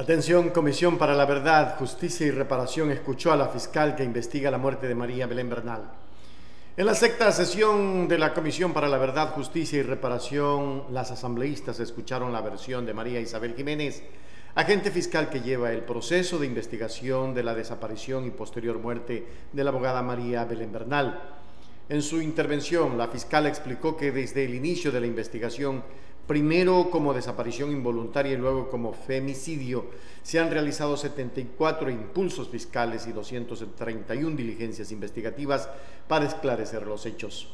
Atención, Comisión para la Verdad, Justicia y Reparación escuchó a la fiscal que investiga la muerte de María Belén Bernal. En la sexta sesión de la Comisión para la Verdad, Justicia y Reparación, las asambleístas escucharon la versión de María Isabel Jiménez, agente fiscal que lleva el proceso de investigación de la desaparición y posterior muerte de la abogada María Belén Bernal. En su intervención, la fiscal explicó que desde el inicio de la investigación primero como desaparición involuntaria y luego como femicidio, se han realizado 74 impulsos fiscales y 231 diligencias investigativas para esclarecer los hechos.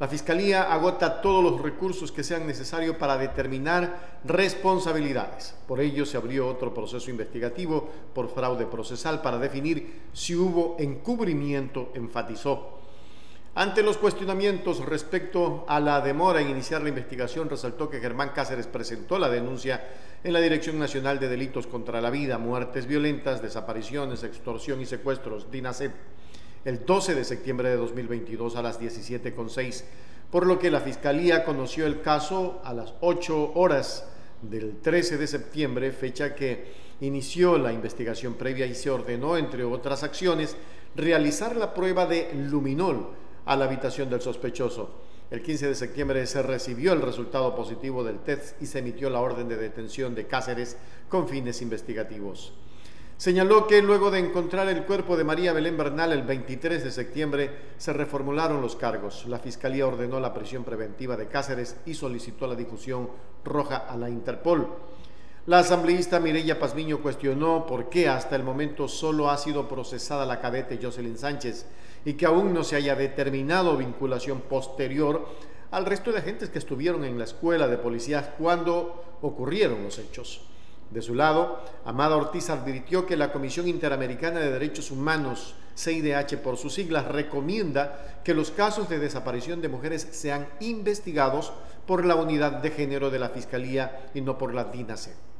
La Fiscalía agota todos los recursos que sean necesarios para determinar responsabilidades. Por ello se abrió otro proceso investigativo por fraude procesal para definir si hubo encubrimiento, enfatizó. Ante los cuestionamientos respecto a la demora en iniciar la investigación, resaltó que Germán Cáceres presentó la denuncia en la Dirección Nacional de Delitos contra la Vida, Muertes Violentas, Desapariciones, Extorsión y Secuestros, DINASEP, el 12 de septiembre de 2022 a las 17.06, por lo que la Fiscalía conoció el caso a las 8 horas del 13 de septiembre, fecha que inició la investigación previa y se ordenó, entre otras acciones, realizar la prueba de luminol a la habitación del sospechoso. El 15 de septiembre se recibió el resultado positivo del test y se emitió la orden de detención de Cáceres con fines investigativos. Señaló que luego de encontrar el cuerpo de María Belén Bernal el 23 de septiembre se reformularon los cargos. La Fiscalía ordenó la prisión preventiva de Cáceres y solicitó la difusión roja a la Interpol. La asambleísta Mireya Pazmiño cuestionó por qué hasta el momento solo ha sido procesada la cadete Jocelyn Sánchez y que aún no se haya determinado vinculación posterior al resto de agentes que estuvieron en la escuela de policías cuando ocurrieron los hechos. De su lado, Amada Ortiz advirtió que la Comisión Interamericana de Derechos Humanos, CIDH por sus siglas, recomienda que los casos de desaparición de mujeres sean investigados por la unidad de género de la Fiscalía y no por la DINASE.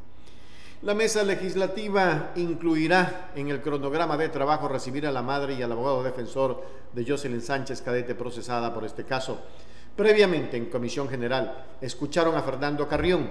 La mesa legislativa incluirá en el cronograma de trabajo recibir a la madre y al abogado defensor de Jocelyn Sánchez, cadete procesada por este caso. Previamente, en Comisión General, escucharon a Fernando Carrión,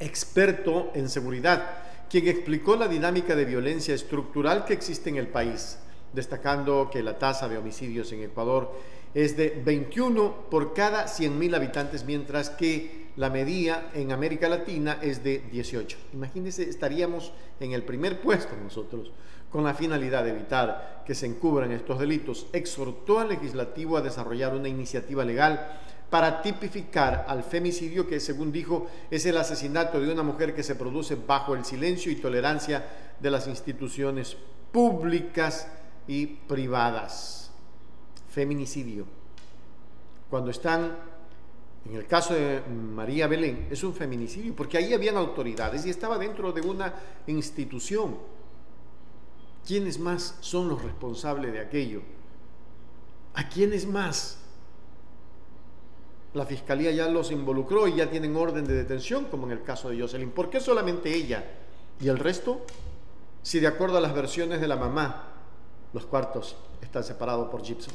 experto en seguridad, quien explicó la dinámica de violencia estructural que existe en el país, destacando que la tasa de homicidios en Ecuador es de 21 por cada 100.000 habitantes, mientras que la medida en América Latina es de 18. Imagínense, estaríamos en el primer puesto nosotros, con la finalidad de evitar que se encubran estos delitos. Exhortó al legislativo a desarrollar una iniciativa legal para tipificar al femicidio, que según dijo es el asesinato de una mujer que se produce bajo el silencio y tolerancia de las instituciones públicas y privadas feminicidio. Cuando están, en el caso de María Belén, es un feminicidio, porque ahí habían autoridades y estaba dentro de una institución. ¿Quiénes más son los responsables de aquello? ¿A quiénes más? La fiscalía ya los involucró y ya tienen orden de detención, como en el caso de Jocelyn. ¿Por qué solamente ella? ¿Y el resto? Si de acuerdo a las versiones de la mamá, los cuartos están separados por Gibson.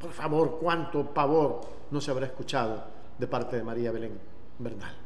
Por favor, cuánto pavor no se habrá escuchado de parte de María Belén Bernal.